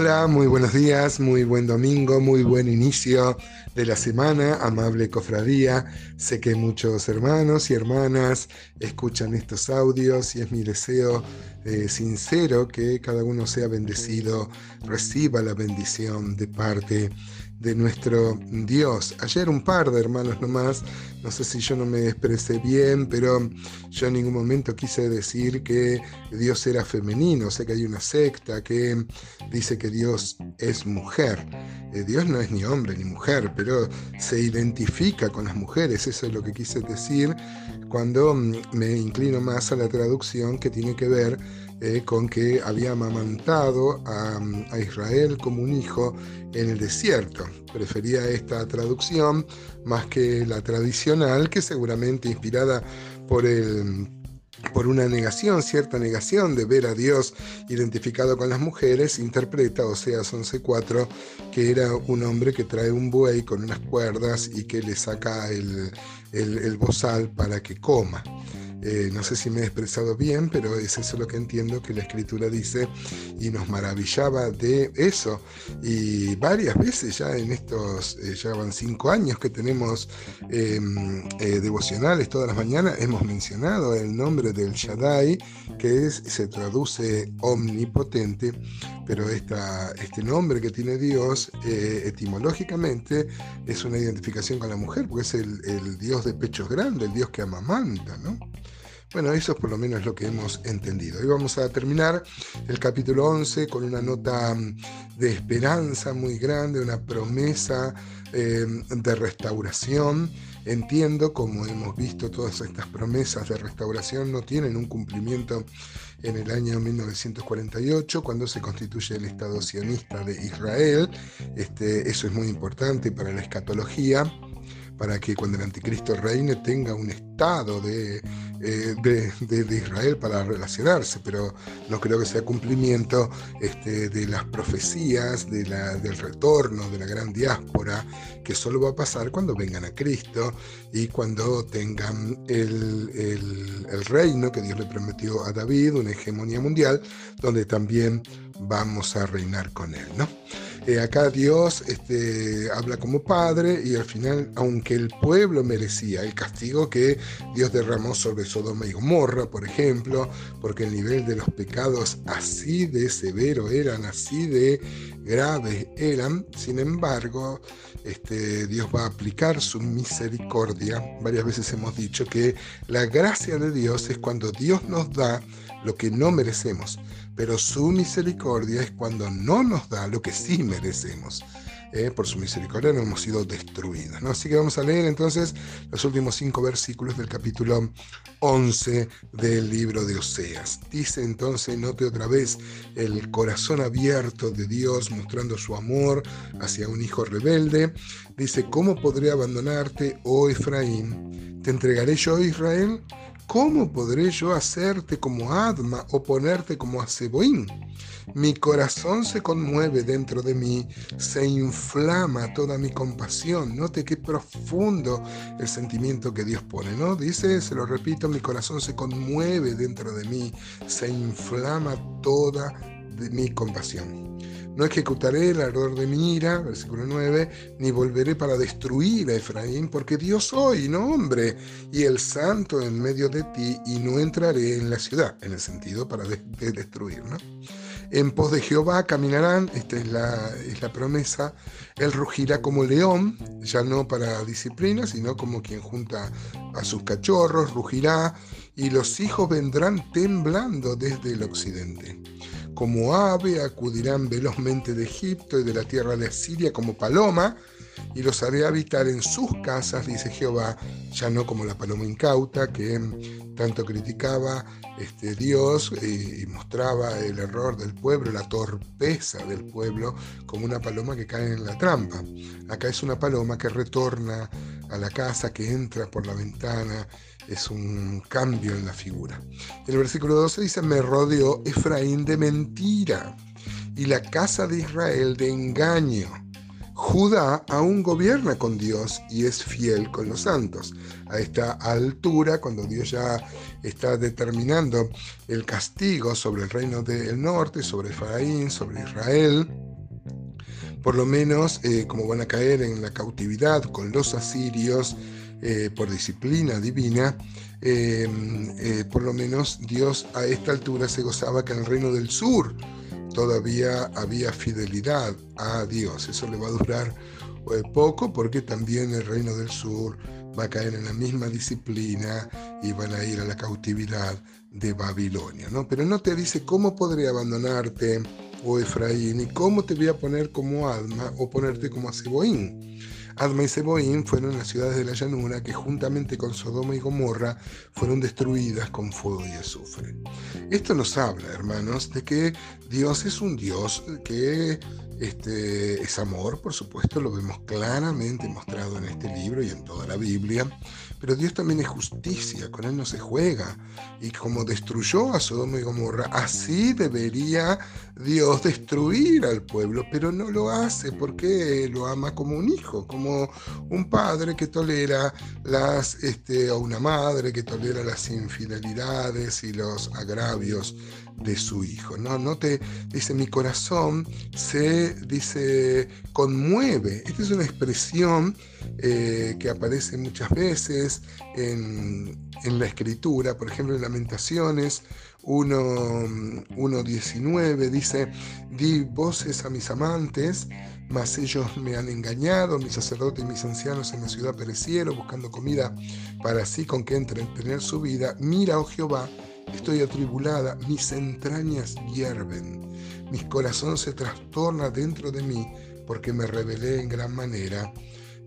Hola, muy buenos días, muy buen domingo, muy buen inicio de la semana, amable cofradía. Sé que muchos hermanos y hermanas escuchan estos audios y es mi deseo eh, sincero que cada uno sea bendecido, reciba la bendición de parte de nuestro Dios. Ayer un par de hermanos nomás, no sé si yo no me expresé bien, pero yo en ningún momento quise decir que Dios era femenino. Sé que hay una secta que dice que Dios es mujer. Eh, Dios no es ni hombre ni mujer, pero se identifica con las mujeres. Eso es lo que quise decir cuando me inclino más a la traducción que tiene que ver eh, con que había amamantado a, Israel como un hijo en el desierto. Prefería esta traducción más que la tradicional, que seguramente inspirada por el por una negación, cierta negación de ver a Dios identificado con las mujeres, interpreta Oseas 11.4 que era un hombre que trae un buey con unas cuerdas y que le saca el, el, el bozal para que coma. Eh, no sé si me he expresado bien, pero es eso lo que entiendo que la escritura dice y nos maravillaba de eso. Y varias veces ya en estos, eh, ya van cinco años que tenemos em, eh, devocionales todas las mañanas, hemos mencionado el nombre del Shaddai, que es, se traduce omnipotente, pero esta, este nombre que tiene Dios etimológicamente es una identificación con la mujer, porque es el, el Dios de pechos grandes, el Dios que amamanta, ¿no? Bueno, eso es por lo menos lo que hemos entendido. Hoy vamos a terminar el capítulo 11 con una nota mm, de esperanza muy grande, una promesa eh, de restauración. Entiendo, como hemos visto, todas estas promesas de restauración no tienen un cumplimiento en el año 1948, cuando se constituye el Estado sionista de Israel. Este, eso es muy importante para la escatología para que cuando el anticristo reine tenga un estado de, eh, de, Israel para relacionarse, pero no creo que sea cumplimiento este, de las profecías de la, del retorno de la gran diáspora, que solo va a pasar cuando vengan a Cristo y cuando tengan el, el, el reino que Dios le prometió a David, una hegemonía mundial, donde también vamos a reinar con él, ¿no? Eh, acá Dios este, habla como padre y al final, aunque el pueblo merecía el castigo que Dios derramó sobre Sodoma y Gomorra, por ejemplo, porque el nivel de los pecados así de severo eran, así de graves eran, sin embargo, este, Dios va a aplicar su misericordia. Varias veces hemos dicho que la gracia de Dios es cuando Dios nos da lo que no merecemos pero su misericordia es cuando no nos da lo que sí merecemos. Eh, por su misericordia no hemos sido destruidos. ¿no? Así que vamos a leer entonces los últimos cinco versículos del capítulo 11 del libro de Oseas. Dice entonces, note otra vez el corazón abierto de Dios mostrando su amor hacia un hijo rebelde. Dice, ¿cómo podré abandonarte, oh Efraín? ¿Te entregaré yo, Israel? ¿Cómo podré yo hacerte como Adma o ponerte como a Mi corazón se conmueve dentro de mí, se inflama toda mi compasión. Note qué profundo el sentimiento que Dios pone, ¿no? Dice, se lo repito, mi corazón se conmueve dentro de mí, se inflama toda mi compasión. No ejecutaré el ardor de mi ira, versículo 9, ni volveré para destruir a Efraín, porque Dios soy, no hombre, y el santo en medio de ti, y no entraré en la ciudad, en el sentido para destruir, ¿no? En pos de Jehová caminarán, esta es la, es la promesa, él rugirá como león, ya no para disciplina, sino como quien junta a sus cachorros, rugirá, y los hijos vendrán temblando desde el occidente. Como ave acudirán velozmente de Egipto y de la tierra de Asiria como paloma, y los haré habitar en sus casas, dice Jehová, ya no como la paloma incauta que tanto criticaba este, Dios y mostraba el error del pueblo, la torpeza del pueblo, como una paloma que cae en la trampa. Acá es una paloma que retorna a la casa, que entra por la ventana, es un cambio en la figura. El versículo 12 dice, me rodeó Efraín de mentira y la casa de Israel de engaño. Judá aún gobierna con Dios y es fiel con los santos. A esta altura, cuando Dios ya está determinando el castigo sobre el reino del norte, sobre Efraín, sobre Israel, por lo menos eh, como van a caer en la cautividad con los asirios eh, por disciplina divina, eh, por lo menos Dios a esta altura se gozaba que en el reino del sur todavía había fidelidad a Dios. Eso le va a durar poco porque también el reino del sur va a caer en la misma disciplina y van a ir a la cautividad de Babilonia. ¿no? Pero no te dice cómo podré abandonarte o Efraín, y cómo te voy a poner como Alma o ponerte como a Adma y Seboín fueron las ciudades de la llanura que juntamente con Sodoma y Gomorra fueron destruidas con fuego y azufre. Esto nos habla, hermanos, de que Dios es un Dios que este, es amor, por supuesto, lo vemos claramente mostrado en este libro y en toda la Biblia, pero Dios también es justicia, con Él no se juega. Y como destruyó a Sodoma y Gomorra, así debería Dios destruir al pueblo, pero no lo hace porque lo ama como un hijo, como un padre que tolera las, este, o una madre que tolera las infidelidades y los agravios de su hijo. No, no te dice mi corazón se dice conmueve. Esta es una expresión eh, que aparece muchas veces en, la escritura, por ejemplo en Lamentaciones 1.19 dice, di voces a mis amantes, mas ellos me han engañado, mis sacerdotes y mis ancianos en la ciudad perecieron buscando comida para así con que entretener su vida. Mira, oh Jehová, Estoy atribulada, mis entrañas hierven, mi corazón se trastorna dentro de mí porque me rebelé en gran manera.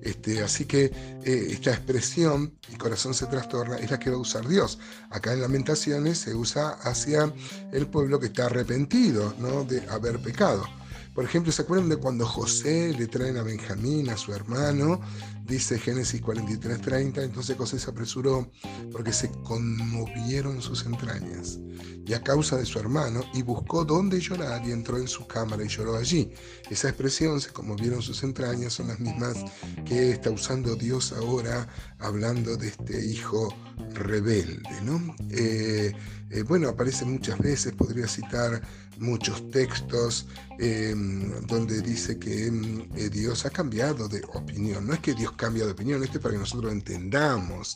Este, así que eh, esta expresión, mi corazón se trastorna, es la que va a usar Dios. Acá en Lamentaciones se usa hacia el pueblo que está arrepentido ¿no? de haber pecado. Por ejemplo, ¿se acuerdan de cuando José le traen a Benjamín, a su hermano? Dice Génesis 43, 30, entonces José se apresuró porque se conmovieron sus entrañas y a causa de su hermano y buscó dónde llorar y entró en su cámara y lloró allí. Esa expresión, se conmovieron sus entrañas, son las mismas que está usando Dios ahora hablando de este hijo rebelde. ¿no? Eh, eh, bueno, aparece muchas veces, podría citar muchos textos em, donde dice que em, eh, Dios ha cambiado de opinión. No es que Dios cambia de opinión, esto es para que nosotros entendamos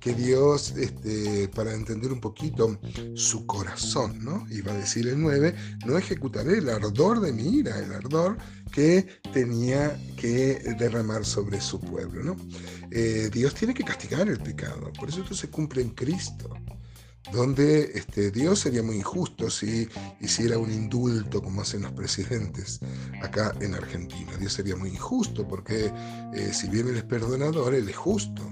que Dios, este, para entender un poquito su corazón, ¿no? Iba a decir el 9, no ejecutaré el ardor de mi ira, el ardor que tenía que derramar sobre su pueblo, ¿no? Eh, Dios tiene que castigar el pecado, por eso esto se cumple en Cristo donde este, Dios sería muy injusto si hiciera un indulto como hacen los presidentes acá en Argentina. Dios sería muy injusto porque eh, si bien Él es perdonador, Él es justo.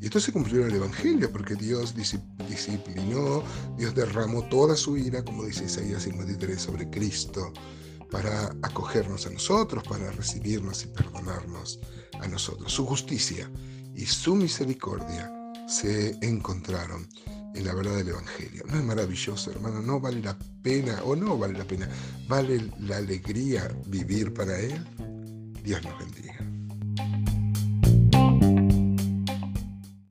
Y esto se cumplió en el Evangelio porque Dios disciplinó, Dios derramó toda su ira, como dice Isaías 53, sobre Cristo para acogernos a nosotros, para recibirnos y perdonarnos a nosotros. Su justicia y su misericordia se encontraron en la verdad del Evangelio. ¿No es maravilloso, hermano? ¿No vale la pena o no vale la pena? ¿Vale la alegría vivir para Él? Dios nos bendiga.